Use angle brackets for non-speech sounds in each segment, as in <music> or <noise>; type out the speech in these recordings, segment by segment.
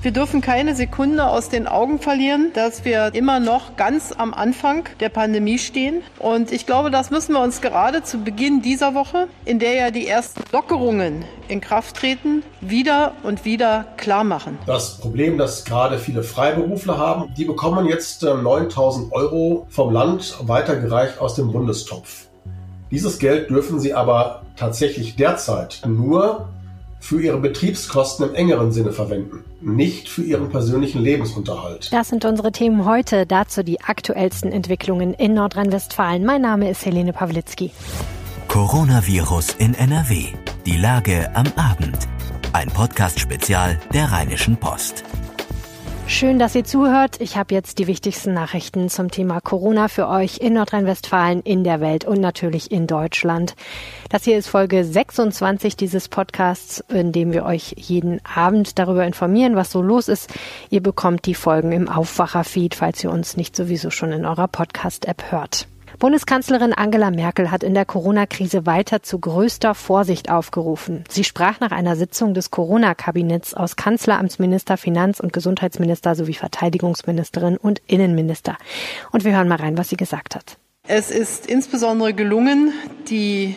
Wir dürfen keine Sekunde aus den Augen verlieren, dass wir immer noch ganz am Anfang der Pandemie stehen. Und ich glaube, das müssen wir uns gerade zu Beginn dieser Woche, in der ja die ersten Lockerungen in Kraft treten, wieder und wieder klar machen. Das Problem, das gerade viele Freiberufler haben, die bekommen jetzt 9000 äh, Euro vom Land weitergereicht aus dem Bundestopf. Dieses Geld dürfen sie aber tatsächlich derzeit nur für ihre Betriebskosten im engeren Sinne verwenden, nicht für ihren persönlichen Lebensunterhalt. Das sind unsere Themen heute. Dazu die aktuellsten Entwicklungen in Nordrhein-Westfalen. Mein Name ist Helene Pawlitzki. Coronavirus in NRW. Die Lage am Abend. Ein Podcast-Spezial der Rheinischen Post. Schön, dass ihr zuhört. Ich habe jetzt die wichtigsten Nachrichten zum Thema Corona für euch in Nordrhein-Westfalen, in der Welt und natürlich in Deutschland. Das hier ist Folge 26 dieses Podcasts, in dem wir euch jeden Abend darüber informieren, was so los ist. Ihr bekommt die Folgen im Aufwacher-Feed, falls ihr uns nicht sowieso schon in eurer Podcast-App hört. Bundeskanzlerin Angela Merkel hat in der Corona-Krise weiter zu größter Vorsicht aufgerufen. Sie sprach nach einer Sitzung des Corona-Kabinetts aus Kanzleramtsminister, Finanz- und Gesundheitsminister sowie Verteidigungsministerin und Innenminister. Und wir hören mal rein, was sie gesagt hat. Es ist insbesondere gelungen, die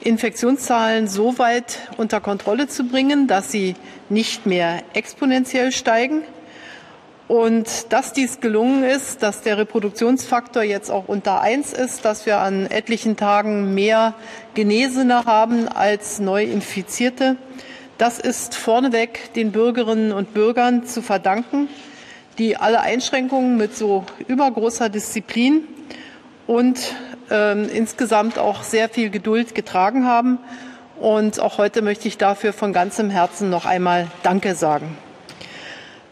Infektionszahlen so weit unter Kontrolle zu bringen, dass sie nicht mehr exponentiell steigen. Und dass dies gelungen ist, dass der Reproduktionsfaktor jetzt auch unter eins ist, dass wir an etlichen Tagen mehr Genesene haben als Neuinfizierte, das ist vorneweg den Bürgerinnen und Bürgern zu verdanken, die alle Einschränkungen mit so übergroßer Disziplin und äh, insgesamt auch sehr viel Geduld getragen haben. Und auch heute möchte ich dafür von ganzem Herzen noch einmal Danke sagen.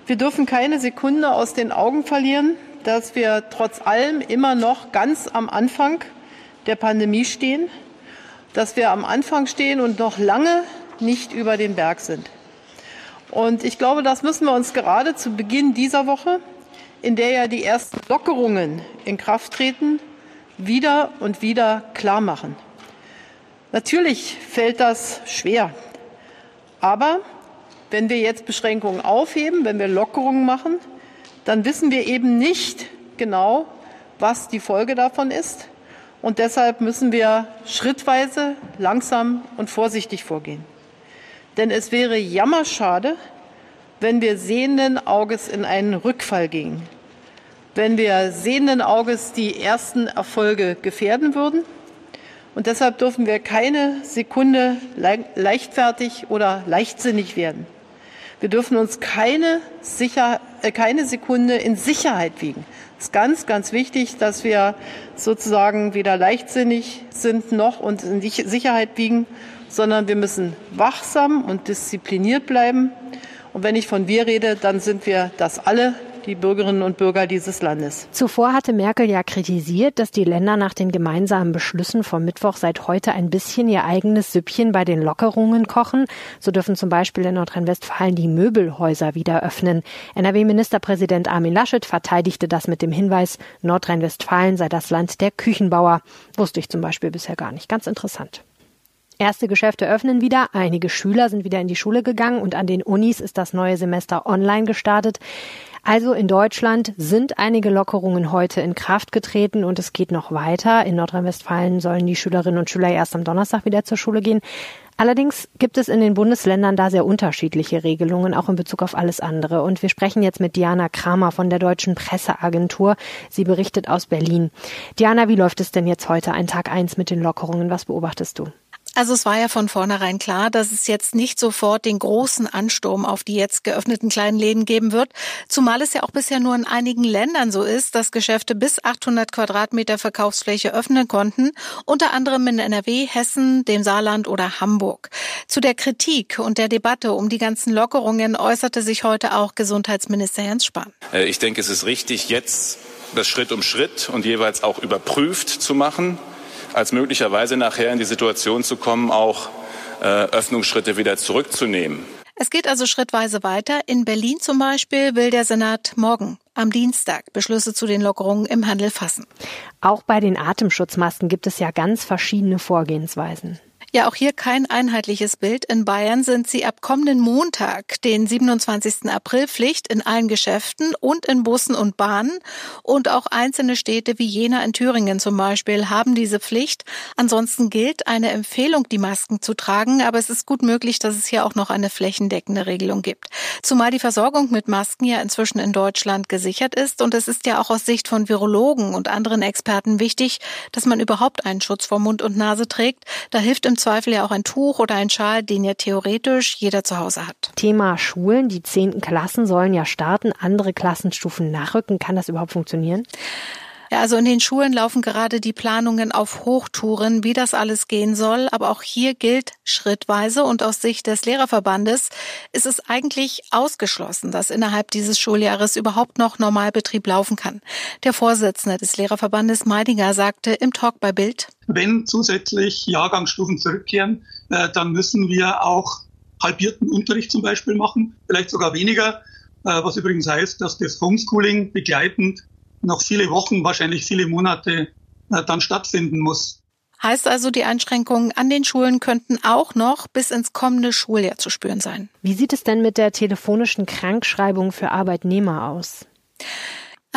Wir dürfen keine Sekunde aus den Augen verlieren, dass wir trotz allem immer noch ganz am Anfang der Pandemie stehen, dass wir am Anfang stehen und noch lange nicht über den Berg sind. Und ich glaube, das müssen wir uns gerade zu Beginn dieser Woche, in der ja die ersten Lockerungen in Kraft treten, wieder und wieder klar machen. Natürlich fällt das schwer, aber wenn wir jetzt Beschränkungen aufheben, wenn wir Lockerungen machen, dann wissen wir eben nicht genau, was die Folge davon ist. Und deshalb müssen wir schrittweise, langsam und vorsichtig vorgehen. Denn es wäre jammerschade, wenn wir sehenden Auges in einen Rückfall gingen, wenn wir sehenden Auges die ersten Erfolge gefährden würden. Und deshalb dürfen wir keine Sekunde leichtfertig oder leichtsinnig werden. Wir dürfen uns keine, Sicher äh, keine Sekunde in Sicherheit wiegen. Es ist ganz, ganz wichtig, dass wir sozusagen weder leichtsinnig sind noch uns in Sicherheit wiegen, sondern wir müssen wachsam und diszipliniert bleiben. Und wenn ich von wir rede, dann sind wir das alle, die Bürgerinnen und Bürger dieses Landes. Zuvor hatte Merkel ja kritisiert, dass die Länder nach den gemeinsamen Beschlüssen vom Mittwoch seit heute ein bisschen ihr eigenes Süppchen bei den Lockerungen kochen. So dürfen zum Beispiel in Nordrhein-Westfalen die Möbelhäuser wieder öffnen. NRW-Ministerpräsident Armin Laschet verteidigte das mit dem Hinweis, Nordrhein-Westfalen sei das Land der Küchenbauer. Wusste ich zum Beispiel bisher gar nicht. Ganz interessant. Erste Geschäfte öffnen wieder, einige Schüler sind wieder in die Schule gegangen und an den Unis ist das neue Semester online gestartet. Also in Deutschland sind einige Lockerungen heute in Kraft getreten und es geht noch weiter. In Nordrhein-Westfalen sollen die Schülerinnen und Schüler erst am Donnerstag wieder zur Schule gehen. Allerdings gibt es in den Bundesländern da sehr unterschiedliche Regelungen, auch in Bezug auf alles andere. Und wir sprechen jetzt mit Diana Kramer von der Deutschen Presseagentur. Sie berichtet aus Berlin. Diana, wie läuft es denn jetzt heute, ein Tag eins mit den Lockerungen? Was beobachtest du? Also es war ja von vornherein klar, dass es jetzt nicht sofort den großen Ansturm auf die jetzt geöffneten kleinen Läden geben wird, zumal es ja auch bisher nur in einigen Ländern so ist, dass Geschäfte bis 800 Quadratmeter Verkaufsfläche öffnen konnten, unter anderem in NRW, Hessen, dem Saarland oder Hamburg. Zu der Kritik und der Debatte um die ganzen Lockerungen äußerte sich heute auch Gesundheitsminister Jens Spahn. Äh, ich denke, es ist richtig, jetzt das Schritt um Schritt und jeweils auch überprüft zu machen als möglicherweise nachher in die Situation zu kommen, auch äh, Öffnungsschritte wieder zurückzunehmen. Es geht also schrittweise weiter. In Berlin zum Beispiel will der Senat morgen am Dienstag Beschlüsse zu den Lockerungen im Handel fassen. Auch bei den Atemschutzmasken gibt es ja ganz verschiedene Vorgehensweisen. Ja, auch hier kein einheitliches Bild. In Bayern sind sie ab kommenden Montag, den 27. April, Pflicht in allen Geschäften und in Bussen und Bahnen. Und auch einzelne Städte wie Jena in Thüringen zum Beispiel haben diese Pflicht. Ansonsten gilt eine Empfehlung, die Masken zu tragen. Aber es ist gut möglich, dass es hier auch noch eine flächendeckende Regelung gibt. Zumal die Versorgung mit Masken ja inzwischen in Deutschland gesichert ist. Und es ist ja auch aus Sicht von Virologen und anderen Experten wichtig, dass man überhaupt einen Schutz vor Mund und Nase trägt. Da hilft im Zweifel ja auch ein Tuch oder ein Schal, den ja theoretisch jeder zu Hause hat. Thema Schulen. Die zehnten Klassen sollen ja starten, andere Klassenstufen nachrücken. Kann das überhaupt funktionieren? Ja, also in den Schulen laufen gerade die Planungen auf Hochtouren, wie das alles gehen soll. Aber auch hier gilt schrittweise und aus Sicht des Lehrerverbandes ist es eigentlich ausgeschlossen, dass innerhalb dieses Schuljahres überhaupt noch Normalbetrieb laufen kann. Der Vorsitzende des Lehrerverbandes Meidinger sagte im Talk bei Bild. Wenn zusätzlich Jahrgangsstufen zurückkehren, äh, dann müssen wir auch halbierten Unterricht zum Beispiel machen, vielleicht sogar weniger, äh, was übrigens heißt, dass das Homeschooling begleitend noch viele Wochen, wahrscheinlich viele Monate äh, dann stattfinden muss. Heißt also, die Einschränkungen an den Schulen könnten auch noch bis ins kommende Schuljahr zu spüren sein. Wie sieht es denn mit der telefonischen Krankschreibung für Arbeitnehmer aus?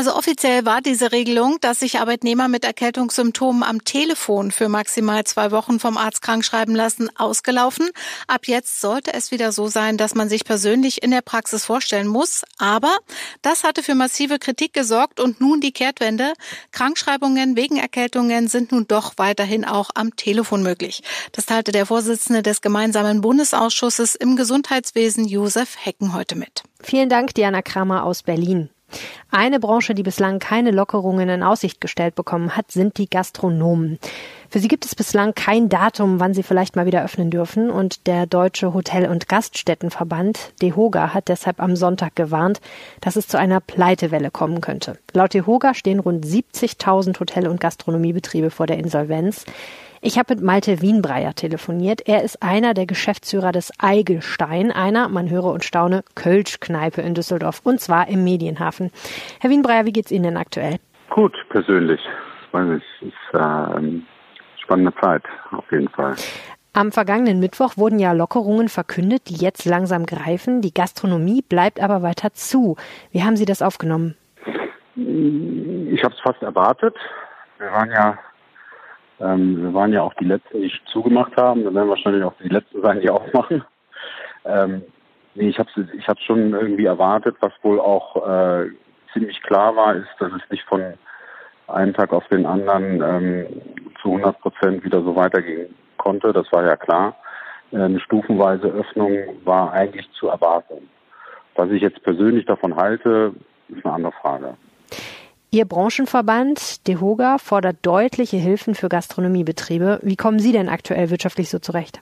Also offiziell war diese Regelung, dass sich Arbeitnehmer mit Erkältungssymptomen am Telefon für maximal zwei Wochen vom Arzt krankschreiben lassen, ausgelaufen. Ab jetzt sollte es wieder so sein, dass man sich persönlich in der Praxis vorstellen muss. Aber das hatte für massive Kritik gesorgt und nun die Kehrtwende. Krankschreibungen wegen Erkältungen sind nun doch weiterhin auch am Telefon möglich. Das teilte der Vorsitzende des gemeinsamen Bundesausschusses im Gesundheitswesen Josef Hecken heute mit. Vielen Dank, Diana Kramer aus Berlin. Eine Branche, die bislang keine Lockerungen in Aussicht gestellt bekommen hat, sind die Gastronomen. Für sie gibt es bislang kein Datum, wann sie vielleicht mal wieder öffnen dürfen. Und der Deutsche Hotel- und Gaststättenverband, DEHOGA, hat deshalb am Sonntag gewarnt, dass es zu einer Pleitewelle kommen könnte. Laut DEHOGA stehen rund 70.000 Hotel- und Gastronomiebetriebe vor der Insolvenz. Ich habe mit Malte Wienbreyer telefoniert. Er ist einer der Geschäftsführer des Eigelstein, einer, man höre und staune, Kölsch-Kneipe in Düsseldorf, und zwar im Medienhafen. Herr Wienbreyer, wie geht's Ihnen denn aktuell? Gut, persönlich. Weiß nicht, ist äh, eine spannende Zeit, auf jeden Fall. Am vergangenen Mittwoch wurden ja Lockerungen verkündet, die jetzt langsam greifen. Die Gastronomie bleibt aber weiter zu. Wie haben Sie das aufgenommen? Ich habe es fast erwartet. Wir waren ja ähm, wir waren ja auch die Letzten, die zugemacht haben. Wir werden wahrscheinlich auch die Letzten sein, die <laughs> aufmachen. Ähm, nee, ich habe ich hab's schon irgendwie erwartet. Was wohl auch äh, ziemlich klar war, ist, dass es nicht von einem Tag auf den anderen ähm, zu 100 Prozent wieder so weitergehen konnte. Das war ja klar. Äh, eine stufenweise Öffnung war eigentlich zu erwarten. Was ich jetzt persönlich davon halte, ist eine andere Frage. Ihr Branchenverband DEHOGA fordert deutliche Hilfen für Gastronomiebetriebe. Wie kommen Sie denn aktuell wirtschaftlich so zurecht?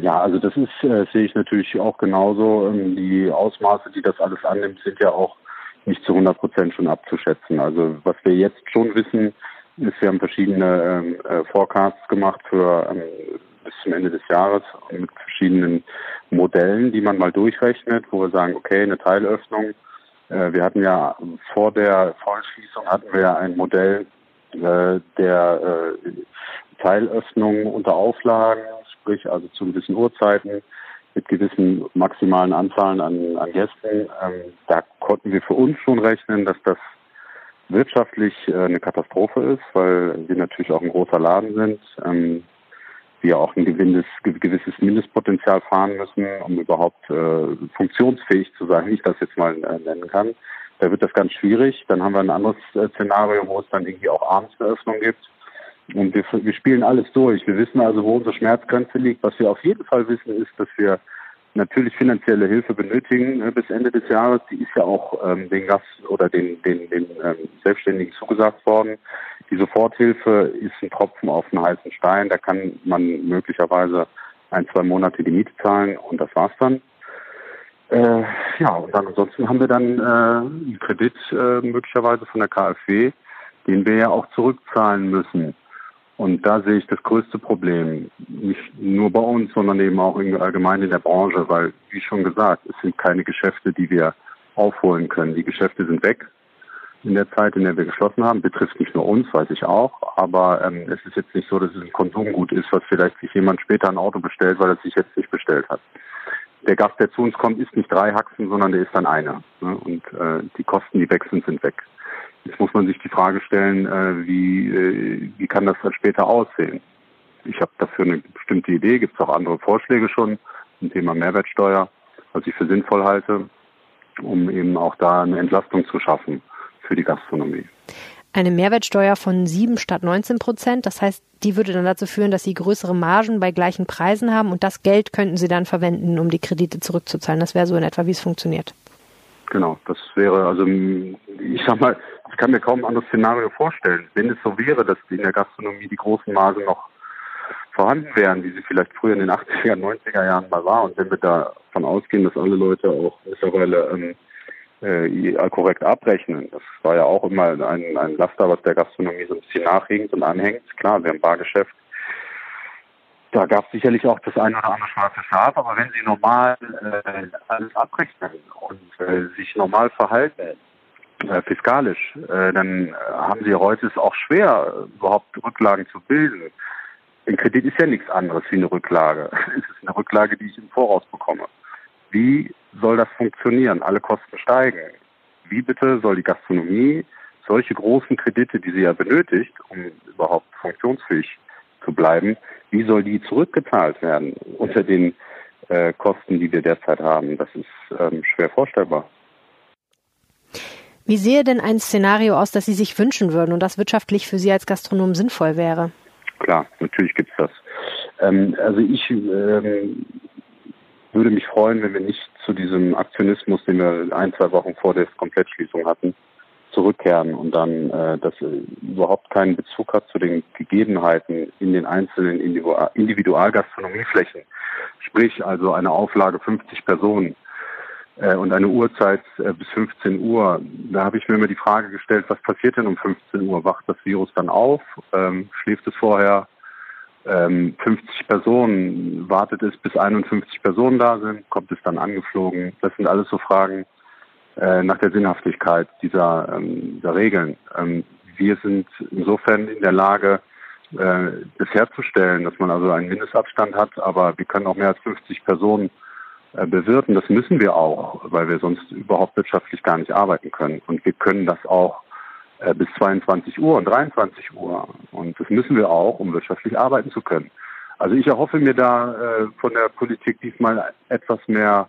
Ja, also das ist, äh, sehe ich natürlich auch genauso. Ähm, die Ausmaße, die das alles annimmt, sind ja auch nicht zu 100 Prozent schon abzuschätzen. Also was wir jetzt schon wissen, ist, wir haben verschiedene ähm, äh, Forecasts gemacht für ähm, bis zum Ende des Jahres mit verschiedenen Modellen, die man mal durchrechnet, wo wir sagen, okay, eine Teilöffnung wir hatten ja vor der Vollschließung hatten wir ein Modell äh, der äh, Teilöffnung unter Auflagen, sprich also zu gewissen Uhrzeiten mit gewissen maximalen Anzahlen an, an Gästen. Ähm, da konnten wir für uns schon rechnen, dass das wirtschaftlich eine Katastrophe ist, weil wir natürlich auch ein großer Laden sind. Ähm, wir auch ein gewisses, gewisses Mindestpotenzial fahren müssen, um überhaupt äh, funktionsfähig zu sein, wie ich das jetzt mal äh, nennen kann. Da wird das ganz schwierig. Dann haben wir ein anderes äh, Szenario, wo es dann irgendwie auch abends eine Öffnung gibt. Und wir, wir spielen alles durch. Wir wissen also, wo unsere Schmerzgrenze liegt. Was wir auf jeden Fall wissen, ist, dass wir natürlich finanzielle Hilfe benötigen äh, bis Ende des Jahres. Die ist ja auch ähm, den Gast oder den, den, den ähm, Selbstständigen zugesagt worden. Die Soforthilfe ist ein Tropfen auf einen heißen Stein. Da kann man möglicherweise ein, zwei Monate die Miete zahlen und das war's dann. Äh, ja, und dann ansonsten haben wir dann äh, einen Kredit äh, möglicherweise von der KfW, den wir ja auch zurückzahlen müssen. Und da sehe ich das größte Problem, nicht nur bei uns, sondern eben auch allgemein in der Branche, weil, wie schon gesagt, es sind keine Geschäfte, die wir aufholen können. Die Geschäfte sind weg. In der Zeit, in der wir geschlossen haben. Betrifft nicht nur uns, weiß ich auch. Aber ähm, es ist jetzt nicht so, dass es ein Konsumgut ist, was vielleicht sich jemand später ein Auto bestellt, weil er sich jetzt nicht bestellt hat. Der Gast, der zu uns kommt, ist nicht drei Haxen, sondern der ist dann einer. Ne? Und äh, die Kosten, die weg sind, sind weg. Jetzt muss man sich die Frage stellen, äh, wie, äh, wie kann das dann später aussehen? Ich habe dafür eine bestimmte Idee, gibt es auch andere Vorschläge schon zum Thema Mehrwertsteuer, was ich für sinnvoll halte, um eben auch da eine Entlastung zu schaffen für die Gastronomie. Eine Mehrwertsteuer von 7 statt 19 Prozent. Das heißt, die würde dann dazu führen, dass Sie größere Margen bei gleichen Preisen haben und das Geld könnten Sie dann verwenden, um die Kredite zurückzuzahlen. Das wäre so in etwa, wie es funktioniert. Genau, das wäre, also ich sag mal, ich kann mir kaum ein anderes Szenario vorstellen. Wenn es so wäre, dass in der Gastronomie die großen Margen noch vorhanden wären, wie sie vielleicht früher in den 80er, 90er Jahren mal war und wenn wir davon ausgehen, dass alle Leute auch mittlerweile ähm, äh, korrekt abrechnen. Das war ja auch immer ein, ein Laster, was der Gastronomie so ein bisschen nachhängt und anhängt. Klar, wir haben Bargeschäft. Da gab es sicherlich auch das eine oder andere schwarze Schaf, aber wenn Sie normal äh, alles abrechnen und äh, sich normal verhalten, äh, fiskalisch, äh, dann äh, haben Sie heute es auch schwer, überhaupt Rücklagen zu bilden. Ein Kredit ist ja nichts anderes wie eine Rücklage. <laughs> Es ist eine Rücklage, die ich im Voraus bekomme. Wie soll das funktionieren? Alle Kosten steigen. Wie bitte soll die Gastronomie solche großen Kredite, die sie ja benötigt, um überhaupt funktionsfähig zu bleiben, wie soll die zurückgezahlt werden unter den äh, Kosten, die wir derzeit haben? Das ist ähm, schwer vorstellbar. Wie sehe denn ein Szenario aus, das Sie sich wünschen würden und das wirtschaftlich für Sie als Gastronom sinnvoll wäre? Klar, natürlich gibt es das. Ähm, also ich ähm, würde mich freuen, wenn wir nicht zu diesem Aktionismus, den wir ein, zwei Wochen vor der Komplettschließung hatten, zurückkehren und dann äh, das überhaupt keinen Bezug hat zu den Gegebenheiten in den einzelnen Individualgastronomieflächen. Sprich also eine Auflage 50 Personen äh, und eine Uhrzeit äh, bis 15 Uhr. Da habe ich mir immer die Frage gestellt, was passiert denn um 15 Uhr? Wacht das Virus dann auf? Ähm, schläft es vorher? Ähm, 50 Personen, wartet es, bis 51 Personen da sind, kommt es dann angeflogen. Das sind alles so Fragen äh, nach der Sinnhaftigkeit dieser, ähm, dieser Regeln. Ähm, wir sind insofern in der Lage, äh, das herzustellen, dass man also einen Mindestabstand hat, aber wir können auch mehr als 50 Personen äh, bewirten. Das müssen wir auch, weil wir sonst überhaupt wirtschaftlich gar nicht arbeiten können. Und wir können das auch bis 22 Uhr und 23 Uhr. Und das müssen wir auch, um wirtschaftlich arbeiten zu können. Also ich erhoffe mir da äh, von der Politik diesmal etwas mehr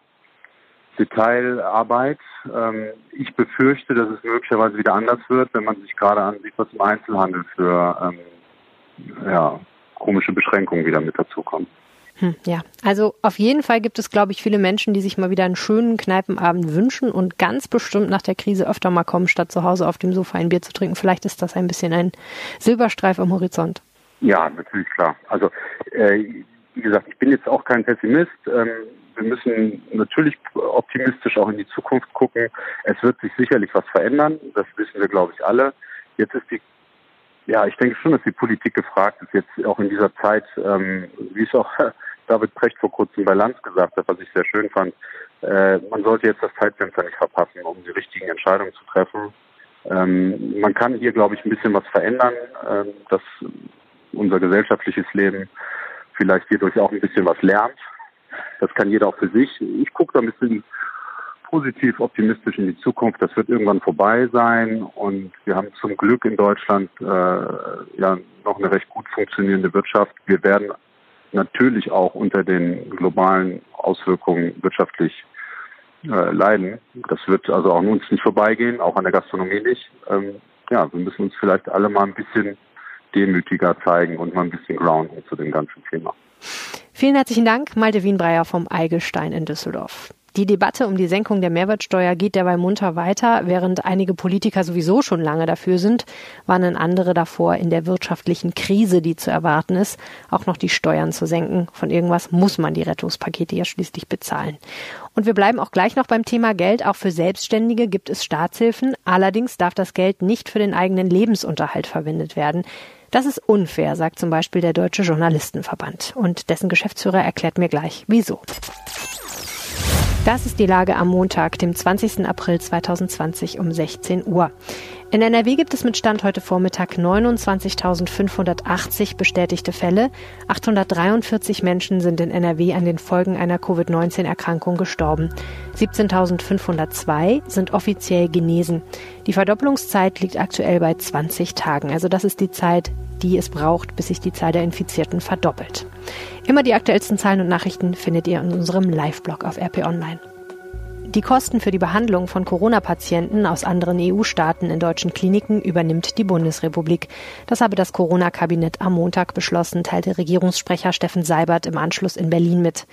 Detailarbeit. Ähm, ich befürchte, dass es möglicherweise wieder anders wird, wenn man sich gerade ansieht, was im Einzelhandel für ähm, ja, komische Beschränkungen wieder mit dazukommen. Hm, ja, also auf jeden Fall gibt es, glaube ich, viele Menschen, die sich mal wieder einen schönen Kneipenabend wünschen und ganz bestimmt nach der Krise öfter mal kommen, statt zu Hause auf dem Sofa ein Bier zu trinken. Vielleicht ist das ein bisschen ein Silberstreif am Horizont. Ja, natürlich klar. Also äh, wie gesagt, ich bin jetzt auch kein Pessimist. Ähm, wir müssen natürlich optimistisch auch in die Zukunft gucken. Es wird sich sicherlich was verändern. Das wissen wir, glaube ich, alle. Jetzt ist die ja, ich denke schon, dass die Politik gefragt ist, jetzt auch in dieser Zeit, ähm, wie es auch <laughs> David Precht vor kurzem bei Lanz gesagt hat, was ich sehr schön fand, äh, man sollte jetzt das Zeitfenster nicht verpassen, um die richtigen Entscheidungen zu treffen. Ähm, man kann hier, glaube ich, ein bisschen was verändern, äh, dass unser gesellschaftliches Leben vielleicht hierdurch auch ein bisschen was lernt. Das kann jeder auch für sich. Ich gucke da ein bisschen positiv optimistisch in die Zukunft. Das wird irgendwann vorbei sein und wir haben zum Glück in Deutschland äh, ja noch eine recht gut funktionierende Wirtschaft. Wir werden natürlich auch unter den globalen Auswirkungen wirtschaftlich äh, leiden. Das wird also auch an uns nicht vorbeigehen, auch an der Gastronomie nicht. Ähm, ja, wir müssen uns vielleicht alle mal ein bisschen demütiger zeigen und mal ein bisschen grounden zu dem ganzen Thema. Vielen herzlichen Dank, Malte Wienbreyer vom Eigelstein in Düsseldorf. Die Debatte um die Senkung der Mehrwertsteuer geht dabei munter weiter. Während einige Politiker sowieso schon lange dafür sind, warnen andere davor, in der wirtschaftlichen Krise, die zu erwarten ist, auch noch die Steuern zu senken. Von irgendwas muss man die Rettungspakete ja schließlich bezahlen. Und wir bleiben auch gleich noch beim Thema Geld. Auch für Selbstständige gibt es Staatshilfen. Allerdings darf das Geld nicht für den eigenen Lebensunterhalt verwendet werden. Das ist unfair, sagt zum Beispiel der Deutsche Journalistenverband. Und dessen Geschäftsführer erklärt mir gleich, wieso. Das ist die Lage am Montag, dem 20. April 2020 um 16 Uhr. In NRW gibt es mit Stand heute Vormittag 29.580 bestätigte Fälle. 843 Menschen sind in NRW an den Folgen einer Covid-19-Erkrankung gestorben. 17.502 sind offiziell genesen. Die Verdopplungszeit liegt aktuell bei 20 Tagen. Also das ist die Zeit, die es braucht, bis sich die Zahl der Infizierten verdoppelt. Immer die aktuellsten Zahlen und Nachrichten findet ihr in unserem Live-Blog auf RP Online. Die Kosten für die Behandlung von Corona-Patienten aus anderen EU-Staaten in deutschen Kliniken übernimmt die Bundesrepublik. Das habe das Corona-Kabinett am Montag beschlossen, teilte Regierungssprecher Steffen Seibert im Anschluss in Berlin mit.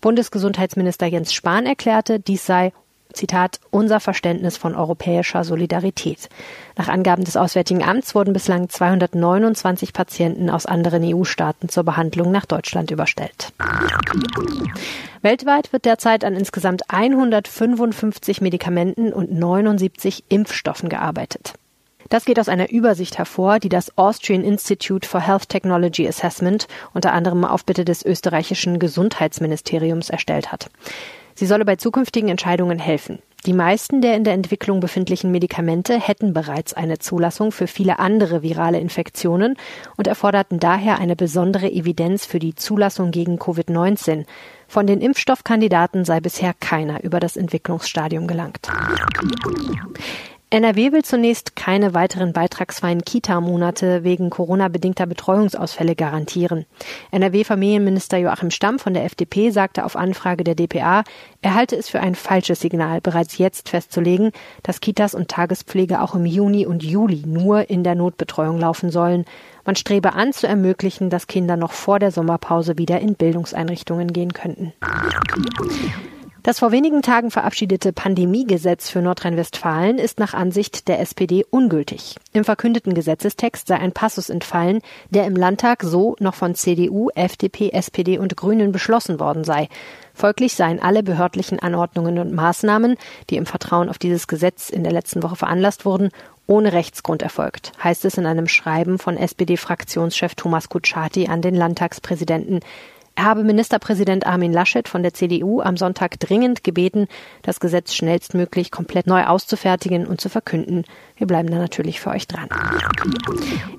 Bundesgesundheitsminister Jens Spahn erklärte, dies sei Zitat, unser Verständnis von europäischer Solidarität. Nach Angaben des Auswärtigen Amts wurden bislang 229 Patienten aus anderen EU-Staaten zur Behandlung nach Deutschland überstellt. Weltweit wird derzeit an insgesamt 155 Medikamenten und 79 Impfstoffen gearbeitet. Das geht aus einer Übersicht hervor, die das Austrian Institute for Health Technology Assessment unter anderem auf Bitte des österreichischen Gesundheitsministeriums erstellt hat. Sie solle bei zukünftigen Entscheidungen helfen. Die meisten der in der Entwicklung befindlichen Medikamente hätten bereits eine Zulassung für viele andere virale Infektionen und erforderten daher eine besondere Evidenz für die Zulassung gegen Covid-19. Von den Impfstoffkandidaten sei bisher keiner über das Entwicklungsstadium gelangt. NRW will zunächst keine weiteren beitragsfreien Kita-Monate wegen Corona-bedingter Betreuungsausfälle garantieren. NRW-Familienminister Joachim Stamm von der FDP sagte auf Anfrage der DPA, er halte es für ein falsches Signal, bereits jetzt festzulegen, dass Kitas und Tagespflege auch im Juni und Juli nur in der Notbetreuung laufen sollen. Man strebe an, zu ermöglichen, dass Kinder noch vor der Sommerpause wieder in Bildungseinrichtungen gehen könnten. Das vor wenigen Tagen verabschiedete Pandemiegesetz für Nordrhein-Westfalen ist nach Ansicht der SPD ungültig. Im verkündeten Gesetzestext sei ein Passus entfallen, der im Landtag so noch von CDU, FDP, SPD und Grünen beschlossen worden sei. Folglich seien alle behördlichen Anordnungen und Maßnahmen, die im Vertrauen auf dieses Gesetz in der letzten Woche veranlasst wurden, ohne Rechtsgrund erfolgt, heißt es in einem Schreiben von SPD-Fraktionschef Thomas Kutschaty an den Landtagspräsidenten. Habe Ministerpräsident Armin Laschet von der CDU am Sonntag dringend gebeten, das Gesetz schnellstmöglich komplett neu auszufertigen und zu verkünden. Wir bleiben da natürlich für euch dran.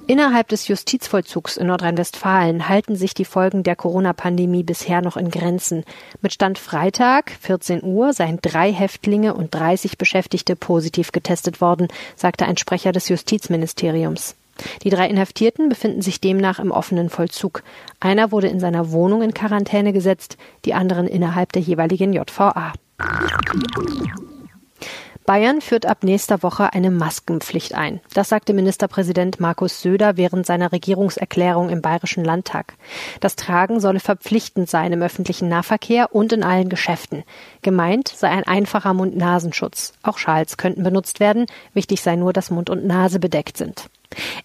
Innerhalb des Justizvollzugs in Nordrhein-Westfalen halten sich die Folgen der Corona-Pandemie bisher noch in Grenzen. Mit Stand Freitag, 14 Uhr, seien drei Häftlinge und 30 Beschäftigte positiv getestet worden, sagte ein Sprecher des Justizministeriums. Die drei Inhaftierten befinden sich demnach im offenen Vollzug. Einer wurde in seiner Wohnung in Quarantäne gesetzt, die anderen innerhalb der jeweiligen JVA. Bayern führt ab nächster Woche eine Maskenpflicht ein. Das sagte Ministerpräsident Markus Söder während seiner Regierungserklärung im Bayerischen Landtag. Das Tragen solle verpflichtend sein im öffentlichen Nahverkehr und in allen Geschäften. Gemeint sei ein einfacher Mund-Nasenschutz. Auch Schals könnten benutzt werden. Wichtig sei nur, dass Mund und Nase bedeckt sind.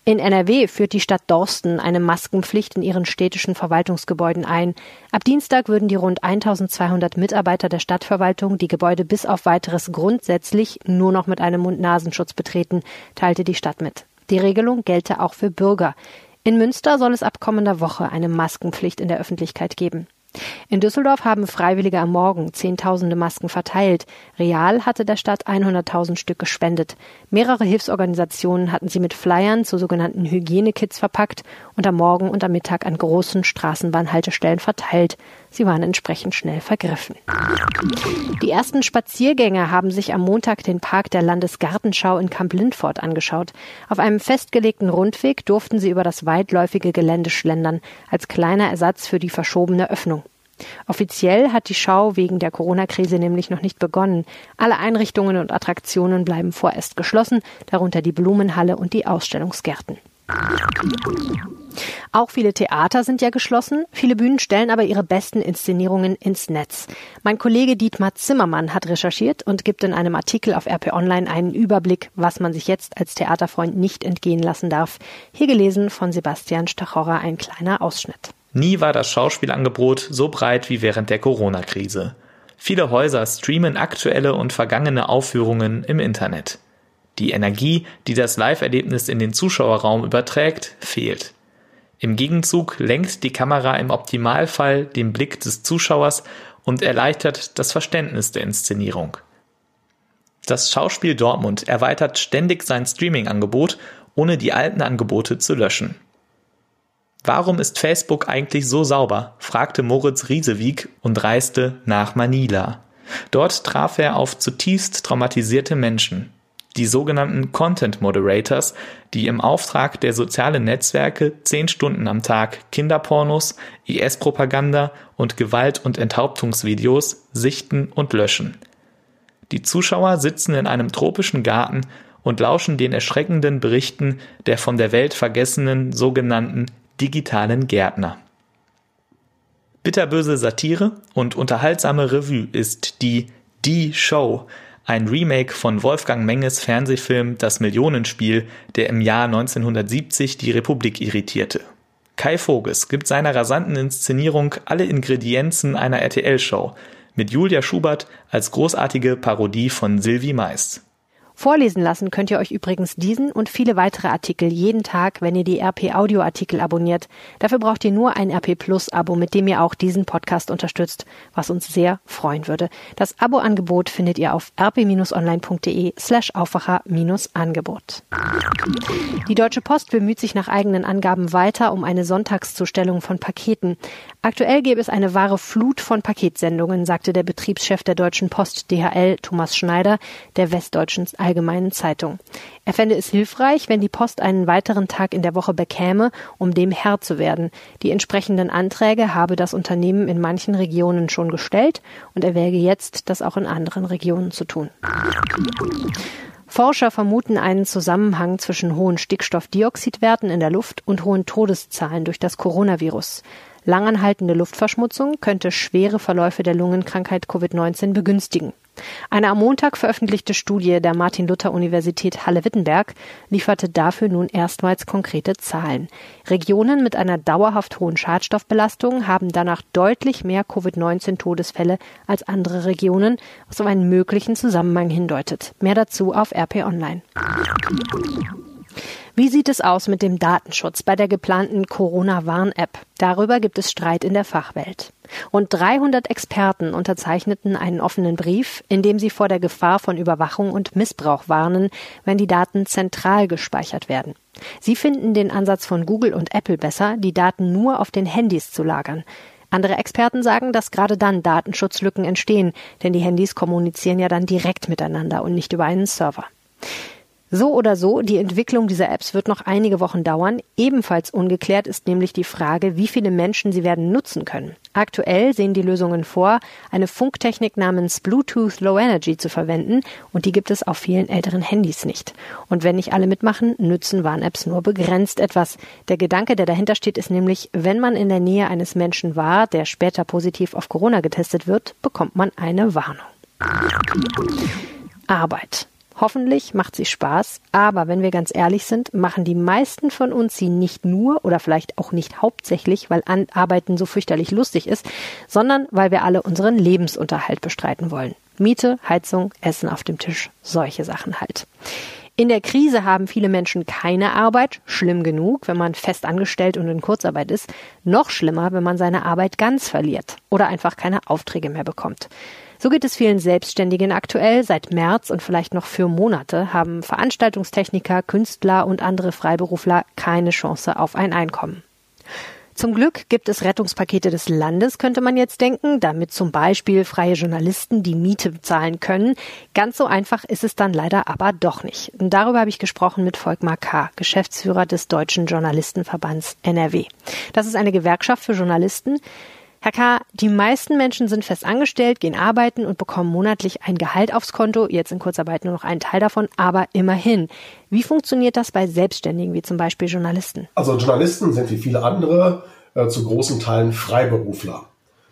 In NRW führt die Stadt Dorsten eine Maskenpflicht in ihren städtischen Verwaltungsgebäuden ein. Ab Dienstag würden die rund 1200 Mitarbeiter der Stadtverwaltung die Gebäude bis auf weiteres grundsätzlich nur noch mit einem Mund-Nasenschutz betreten, teilte die Stadt mit. Die Regelung gelte auch für Bürger. In Münster soll es ab kommender Woche eine Maskenpflicht in der Öffentlichkeit geben. In Düsseldorf haben Freiwillige am Morgen Zehntausende Masken verteilt. Real hatte der Stadt 100.000 Stück gespendet. Mehrere Hilfsorganisationen hatten sie mit Flyern zu sogenannten Hygienekits verpackt und am Morgen und am Mittag an großen Straßenbahnhaltestellen verteilt. Sie waren entsprechend schnell vergriffen. Die ersten Spaziergänger haben sich am Montag den Park der Landesgartenschau in Kamp-Lindfort angeschaut. Auf einem festgelegten Rundweg durften sie über das weitläufige Gelände schlendern, als kleiner Ersatz für die verschobene Öffnung. Offiziell hat die Schau wegen der Corona-Krise nämlich noch nicht begonnen. Alle Einrichtungen und Attraktionen bleiben vorerst geschlossen, darunter die Blumenhalle und die Ausstellungsgärten. Auch viele Theater sind ja geschlossen, viele Bühnen stellen aber ihre besten Inszenierungen ins Netz. Mein Kollege Dietmar Zimmermann hat recherchiert und gibt in einem Artikel auf RP Online einen Überblick, was man sich jetzt als Theaterfreund nicht entgehen lassen darf. Hier gelesen von Sebastian Stachorra ein kleiner Ausschnitt. Nie war das Schauspielangebot so breit wie während der Corona-Krise. Viele Häuser streamen aktuelle und vergangene Aufführungen im Internet. Die Energie, die das Live-Erlebnis in den Zuschauerraum überträgt, fehlt. Im Gegenzug lenkt die Kamera im Optimalfall den Blick des Zuschauers und erleichtert das Verständnis der Inszenierung. Das Schauspiel Dortmund erweitert ständig sein Streaming-Angebot, ohne die alten Angebote zu löschen. Warum ist Facebook eigentlich so sauber? fragte Moritz Riesewig und reiste nach Manila. Dort traf er auf zutiefst traumatisierte Menschen. Die sogenannten Content Moderators, die im Auftrag der sozialen Netzwerke zehn Stunden am Tag Kinderpornos, IS-Propaganda und Gewalt- und Enthauptungsvideos sichten und löschen. Die Zuschauer sitzen in einem tropischen Garten und lauschen den erschreckenden Berichten der von der Welt vergessenen sogenannten digitalen Gärtner. Bitterböse Satire und unterhaltsame Revue ist die Die Show, ein Remake von Wolfgang Menges Fernsehfilm Das Millionenspiel, der im Jahr 1970 die Republik irritierte. Kai Voges gibt seiner rasanten Inszenierung alle Ingredienzen einer RTL-Show, mit Julia Schubert als großartige Parodie von Sylvie Mais. Vorlesen lassen könnt ihr euch übrigens diesen und viele weitere Artikel jeden Tag, wenn ihr die RP Audioartikel abonniert. Dafür braucht ihr nur ein RP Plus Abo, mit dem ihr auch diesen Podcast unterstützt, was uns sehr freuen würde. Das Abo-Angebot findet ihr auf rp-online.de slash Aufwacher-Angebot. Die Deutsche Post bemüht sich nach eigenen Angaben weiter um eine Sonntagszustellung von Paketen. Aktuell gäbe es eine wahre Flut von Paketsendungen, sagte der Betriebschef der Deutschen Post DHL Thomas Schneider der Westdeutschen Allgemeinen Zeitung. Er fände es hilfreich, wenn die Post einen weiteren Tag in der Woche bekäme, um dem Herr zu werden. Die entsprechenden Anträge habe das Unternehmen in manchen Regionen schon gestellt und er wäge jetzt, das auch in anderen Regionen zu tun. Forscher vermuten einen Zusammenhang zwischen hohen Stickstoffdioxidwerten in der Luft und hohen Todeszahlen durch das Coronavirus. Langanhaltende Luftverschmutzung könnte schwere Verläufe der Lungenkrankheit Covid-19 begünstigen. Eine am Montag veröffentlichte Studie der Martin-Luther-Universität Halle-Wittenberg lieferte dafür nun erstmals konkrete Zahlen. Regionen mit einer dauerhaft hohen Schadstoffbelastung haben danach deutlich mehr Covid-19-Todesfälle als andere Regionen, was auf einen möglichen Zusammenhang hindeutet. Mehr dazu auf RP Online. Wie sieht es aus mit dem Datenschutz bei der geplanten Corona-Warn-App? Darüber gibt es Streit in der Fachwelt. Rund 300 Experten unterzeichneten einen offenen Brief, in dem sie vor der Gefahr von Überwachung und Missbrauch warnen, wenn die Daten zentral gespeichert werden. Sie finden den Ansatz von Google und Apple besser, die Daten nur auf den Handys zu lagern. Andere Experten sagen, dass gerade dann Datenschutzlücken entstehen, denn die Handys kommunizieren ja dann direkt miteinander und nicht über einen Server. So oder so, die Entwicklung dieser Apps wird noch einige Wochen dauern. Ebenfalls ungeklärt ist nämlich die Frage, wie viele Menschen sie werden nutzen können. Aktuell sehen die Lösungen vor, eine Funktechnik namens Bluetooth Low Energy zu verwenden und die gibt es auf vielen älteren Handys nicht. Und wenn nicht alle mitmachen, nützen Warn-Apps nur begrenzt etwas. Der Gedanke, der dahinter steht, ist nämlich, wenn man in der Nähe eines Menschen war, der später positiv auf Corona getestet wird, bekommt man eine Warnung. Arbeit. Hoffentlich macht sie Spaß, aber wenn wir ganz ehrlich sind, machen die meisten von uns sie nicht nur oder vielleicht auch nicht hauptsächlich, weil Arbeiten so fürchterlich lustig ist, sondern weil wir alle unseren Lebensunterhalt bestreiten wollen. Miete, Heizung, Essen auf dem Tisch, solche Sachen halt. In der Krise haben viele Menschen keine Arbeit, schlimm genug, wenn man fest angestellt und in Kurzarbeit ist, noch schlimmer, wenn man seine Arbeit ganz verliert oder einfach keine Aufträge mehr bekommt. So geht es vielen Selbstständigen aktuell. Seit März und vielleicht noch für Monate haben Veranstaltungstechniker, Künstler und andere Freiberufler keine Chance auf ein Einkommen. Zum Glück gibt es Rettungspakete des Landes, könnte man jetzt denken, damit zum Beispiel freie Journalisten die Miete bezahlen können. Ganz so einfach ist es dann leider aber doch nicht. Und darüber habe ich gesprochen mit Volkmar K., Geschäftsführer des Deutschen Journalistenverbands NRW. Das ist eine Gewerkschaft für Journalisten, Herr K., die meisten Menschen sind fest angestellt, gehen arbeiten und bekommen monatlich ein Gehalt aufs Konto, jetzt in Kurzarbeit nur noch einen Teil davon, aber immerhin. Wie funktioniert das bei Selbstständigen, wie zum Beispiel Journalisten? Also Journalisten sind wie viele andere äh, zu großen Teilen Freiberufler.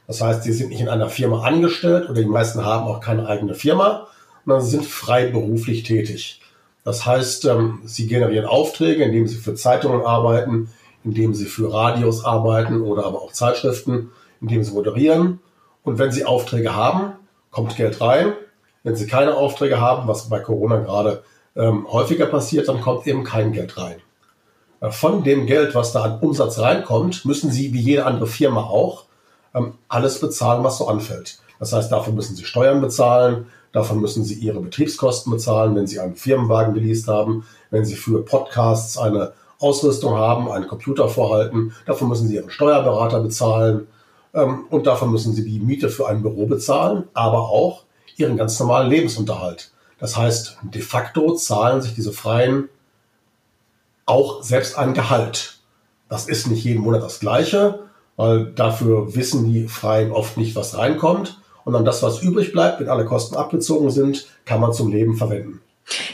Das heißt, sie sind nicht in einer Firma angestellt oder die meisten haben auch keine eigene Firma, sondern sie sind freiberuflich tätig. Das heißt, ähm, sie generieren Aufträge, indem sie für Zeitungen arbeiten, indem sie für Radios arbeiten oder aber auch Zeitschriften indem sie moderieren. Und wenn sie Aufträge haben, kommt Geld rein. Wenn sie keine Aufträge haben, was bei Corona gerade ähm, häufiger passiert, dann kommt eben kein Geld rein. Äh, von dem Geld, was da an Umsatz reinkommt, müssen sie, wie jede andere Firma auch, ähm, alles bezahlen, was so anfällt. Das heißt, dafür müssen sie Steuern bezahlen, davon müssen sie ihre Betriebskosten bezahlen, wenn sie einen Firmenwagen geleast haben, wenn sie für Podcasts eine Ausrüstung haben, einen Computer vorhalten, dafür müssen sie ihren Steuerberater bezahlen und dafür müssen sie die Miete für ein Büro bezahlen, aber auch ihren ganz normalen Lebensunterhalt. Das heißt, de facto zahlen sich diese Freien auch selbst ein Gehalt. Das ist nicht jeden Monat das gleiche, weil dafür wissen die Freien oft nicht, was reinkommt. Und dann das, was übrig bleibt, wenn alle Kosten abgezogen sind, kann man zum Leben verwenden.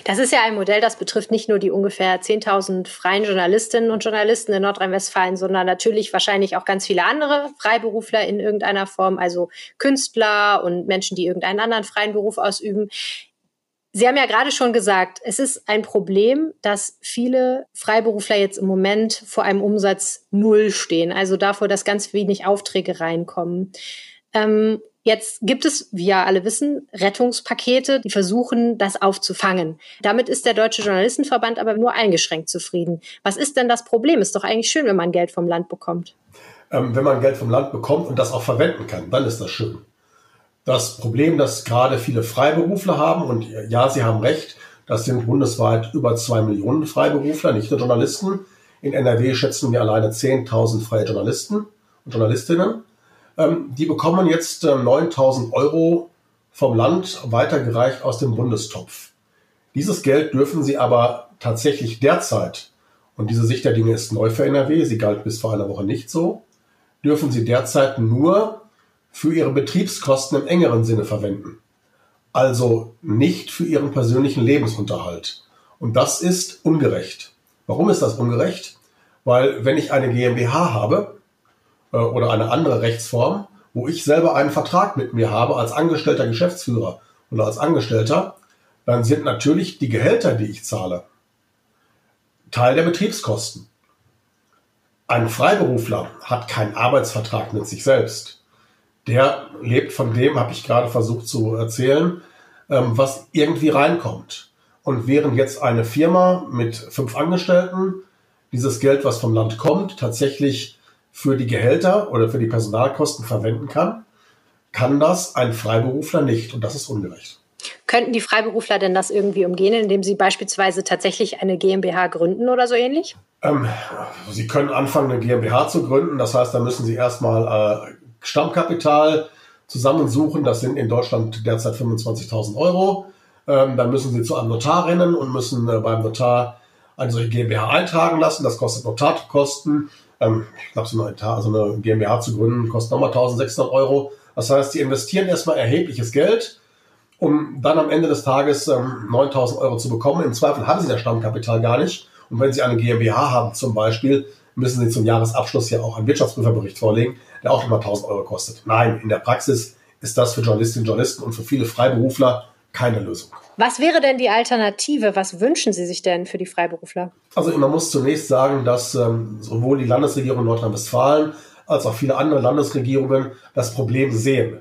Das ist ja ein Modell, das betrifft nicht nur die ungefähr 10.000 freien Journalistinnen und Journalisten in Nordrhein-Westfalen, sondern natürlich wahrscheinlich auch ganz viele andere Freiberufler in irgendeiner Form, also Künstler und Menschen, die irgendeinen anderen freien Beruf ausüben. Sie haben ja gerade schon gesagt, es ist ein Problem, dass viele Freiberufler jetzt im Moment vor einem Umsatz Null stehen, also davor, dass ganz wenig Aufträge reinkommen. Ähm, Jetzt gibt es, wie ja alle wissen, Rettungspakete, die versuchen, das aufzufangen. Damit ist der Deutsche Journalistenverband aber nur eingeschränkt zufrieden. Was ist denn das Problem? Ist doch eigentlich schön, wenn man Geld vom Land bekommt. Ähm, wenn man Geld vom Land bekommt und das auch verwenden kann, dann ist das schön. Das Problem, das gerade viele Freiberufler haben, und ja, Sie haben recht, das sind bundesweit über zwei Millionen Freiberufler, nicht nur Journalisten. In NRW schätzen wir alleine 10.000 freie Journalisten und Journalistinnen. Ähm, die bekommen jetzt äh, 9000 Euro vom Land weitergereicht aus dem Bundestopf. Dieses Geld dürfen sie aber tatsächlich derzeit, und diese Sicht der Dinge ist neu für NRW, sie galt bis vor einer Woche nicht so, dürfen sie derzeit nur für ihre Betriebskosten im engeren Sinne verwenden. Also nicht für ihren persönlichen Lebensunterhalt. Und das ist ungerecht. Warum ist das ungerecht? Weil wenn ich eine GmbH habe, äh, oder eine andere Rechtsform, wo ich selber einen Vertrag mit mir habe als angestellter Geschäftsführer oder als Angestellter, dann sind natürlich die Gehälter, die ich zahle, Teil der Betriebskosten. Ein Freiberufler hat keinen Arbeitsvertrag mit sich selbst. Der lebt von dem, habe ich gerade versucht zu erzählen, ähm, was irgendwie reinkommt. Und während jetzt eine Firma mit fünf Angestellten dieses Geld, was vom Land kommt, tatsächlich für die Gehälter oder für die Personalkosten verwenden kann, kann das ein Freiberufler nicht. Und das ist ungerecht. Könnten die Freiberufler denn das irgendwie umgehen, indem sie beispielsweise tatsächlich eine GmbH gründen oder so ähnlich? Ähm, sie können anfangen, eine GmbH zu gründen. Das heißt, da müssen sie erstmal äh, Stammkapital zusammensuchen. Das sind in Deutschland derzeit 25.000 Euro. Ähm, dann müssen sie zu einem Notar rennen und müssen äh, beim Notar eine solche GmbH eintragen lassen. Das kostet Notarkosten. Ähm, ich glaube, so eine, also eine GmbH zu gründen kostet nochmal 1600 Euro. Das heißt, sie investieren erstmal erhebliches Geld, um dann am Ende des Tages ähm, 9000 Euro zu bekommen. Im Zweifel haben sie das Stammkapital gar nicht. Und wenn sie eine GmbH haben zum Beispiel, müssen sie zum Jahresabschluss ja auch einen Wirtschaftsprüferbericht vorlegen, der auch nochmal 1000 Euro kostet. Nein, in der Praxis ist das für Journalistinnen und Journalisten und für viele Freiberufler keine Lösung. Was wäre denn die Alternative? Was wünschen Sie sich denn für die Freiberufler? Also man muss zunächst sagen, dass ähm, sowohl die Landesregierung Nordrhein-Westfalen als auch viele andere Landesregierungen das Problem sehen.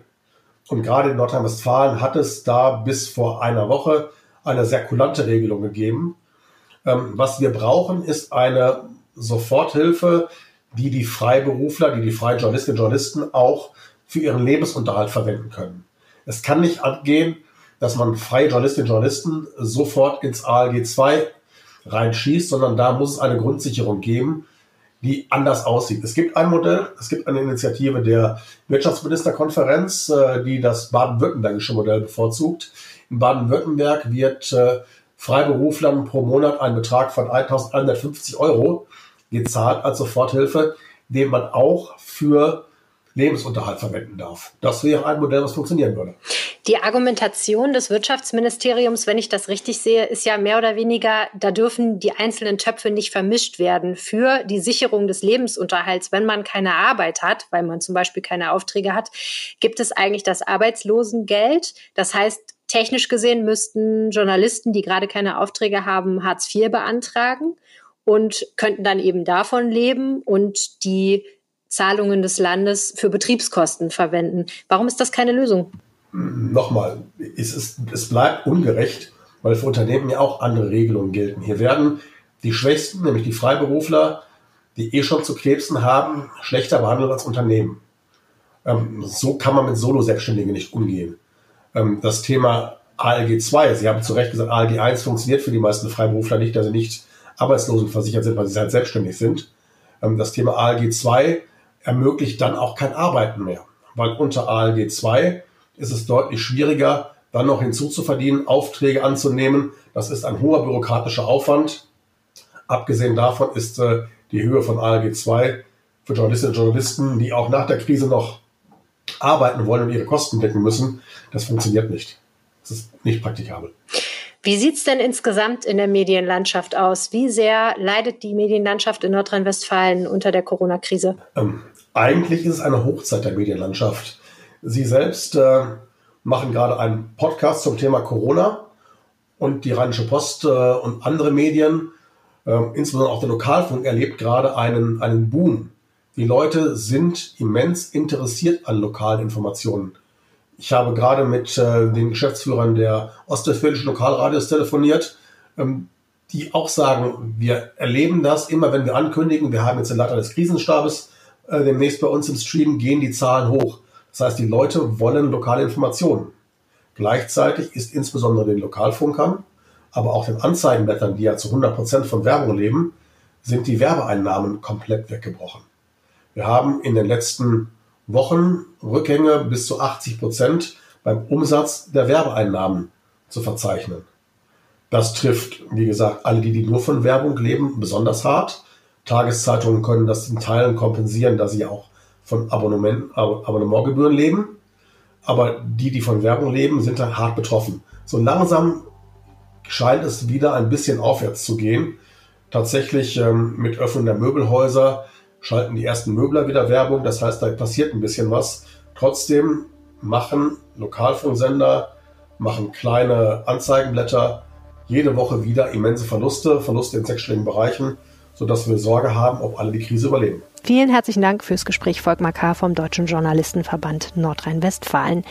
Und gerade in Nordrhein-Westfalen hat es da bis vor einer Woche eine sehr kulante Regelung gegeben. Ähm, was wir brauchen, ist eine Soforthilfe, die die Freiberufler, die die freien Journalistinnen und Journalisten auch für ihren Lebensunterhalt verwenden können. Es kann nicht angehen, dass man freie Journalistinnen und Journalisten sofort ins ALG 2 reinschießt, sondern da muss es eine Grundsicherung geben, die anders aussieht. Es gibt ein Modell, es gibt eine Initiative der Wirtschaftsministerkonferenz, äh, die das baden-württembergische Modell bevorzugt. In Baden-Württemberg wird äh, Freiberuflern pro Monat ein Betrag von 1.150 Euro gezahlt als Soforthilfe, den man auch für Lebensunterhalt verwenden darf. Das wäre ein Modell, was funktionieren würde. Die Argumentation des Wirtschaftsministeriums, wenn ich das richtig sehe, ist ja mehr oder weniger, da dürfen die einzelnen Töpfe nicht vermischt werden für die Sicherung des Lebensunterhalts. Wenn man keine Arbeit hat, weil man zum Beispiel keine Aufträge hat, gibt es eigentlich das Arbeitslosengeld. Das heißt, technisch gesehen müssten Journalisten, die gerade keine Aufträge haben, Hartz IV beantragen und könnten dann eben davon leben und die Zahlungen des Landes für Betriebskosten verwenden. Warum ist das keine Lösung? Nochmal, es, ist, es bleibt ungerecht, weil für Unternehmen ja auch andere Regelungen gelten. Hier werden die Schwächsten, nämlich die Freiberufler, die eh schon zu Krebsen haben, schlechter behandelt als Unternehmen. Ähm, so kann man mit Solo-Selbstständigen nicht umgehen. Ähm, das Thema ALG 2, Sie haben zu Recht gesagt, ALG 1 funktioniert für die meisten Freiberufler nicht, da sie nicht arbeitslosenversichert sind, weil sie halt selbstständig sind. Ähm, das Thema ALG 2 ermöglicht dann auch kein Arbeiten mehr, weil unter ALG 2 ist es deutlich schwieriger, dann noch hinzuzuverdienen, Aufträge anzunehmen. Das ist ein hoher bürokratischer Aufwand. Abgesehen davon ist äh, die Höhe von ALG 2 für Journalistinnen und Journalisten, die auch nach der Krise noch arbeiten wollen und ihre Kosten decken müssen, das funktioniert nicht. Das ist nicht praktikabel. Wie sieht es denn insgesamt in der Medienlandschaft aus? Wie sehr leidet die Medienlandschaft in Nordrhein-Westfalen unter der Corona-Krise? Ähm, eigentlich ist es eine Hochzeit der Medienlandschaft. Sie selbst äh, machen gerade einen Podcast zum Thema Corona und die Rheinische Post äh, und andere Medien, äh, insbesondere auch der Lokalfunk, erlebt gerade einen, einen Boom die Leute sind immens interessiert an lokalen Informationen. Ich habe gerade mit äh, den Geschäftsführern der Ostwestfälischen Lokalradios telefoniert, ähm, die auch sagen, wir erleben das immer, wenn wir ankündigen, wir haben jetzt den Leiter des Krisenstabes äh, demnächst bei uns im Stream, gehen die Zahlen hoch. Das heißt, die Leute wollen lokale Informationen. Gleichzeitig ist insbesondere den Lokalfunkern, aber auch den Anzeigenblättern, die ja zu 100 Prozent von Werbung leben, sind die Werbeeinnahmen komplett weggebrochen. Wir haben in den letzten Wochen Rückgänge bis zu 80 Prozent beim Umsatz der Werbeeinnahmen zu verzeichnen. Das trifft, wie gesagt, alle, die, die nur von Werbung leben, besonders hart. Tageszeitungen können das in Teilen kompensieren, da sie auch von Abonnement, Abonnementgebühren leben. Aber die, die von Werbung leben, sind dann hart betroffen. So langsam scheint es wieder ein bisschen aufwärts zu gehen. Tatsächlich ähm, mit Öffnung der Möbelhäuser schalten die ersten Möbler wieder Werbung. Das heißt, da passiert ein bisschen was. Trotzdem machen Lokalfunksender, machen kleine Anzeigenblätter jede Woche wieder immense Verluste, Verluste in sechsstelligen Bereichen, sodass wir Sorge haben, ob alle die Krise überleben. Vielen herzlichen Dank fürs Gespräch, Volkmar K. vom Deutschen Journalistenverband Nordrhein-Westfalen.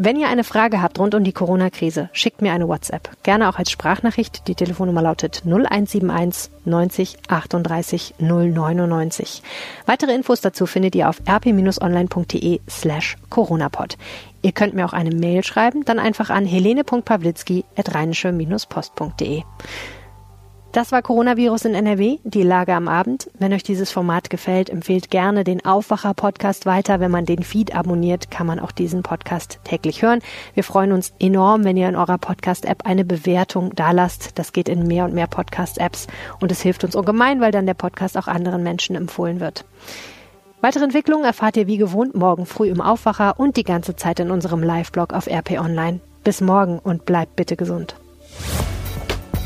Wenn ihr eine Frage habt rund um die Corona-Krise, schickt mir eine WhatsApp. Gerne auch als Sprachnachricht. Die Telefonnummer lautet 0171 90 38 099. Weitere Infos dazu findet ihr auf rp-online.de slash coronapod. Ihr könnt mir auch eine Mail schreiben, dann einfach an helene.pawlitzki at rheinische-post.de. Das war Coronavirus in NRW, die Lage am Abend. Wenn euch dieses Format gefällt, empfehlt gerne den Aufwacher-Podcast weiter. Wenn man den Feed abonniert, kann man auch diesen Podcast täglich hören. Wir freuen uns enorm, wenn ihr in eurer Podcast-App eine Bewertung dalasst. Das geht in mehr und mehr Podcast-Apps und es hilft uns ungemein, weil dann der Podcast auch anderen Menschen empfohlen wird. Weitere Entwicklungen erfahrt ihr wie gewohnt morgen früh im Aufwacher und die ganze Zeit in unserem Live-Blog auf RP Online. Bis morgen und bleibt bitte gesund.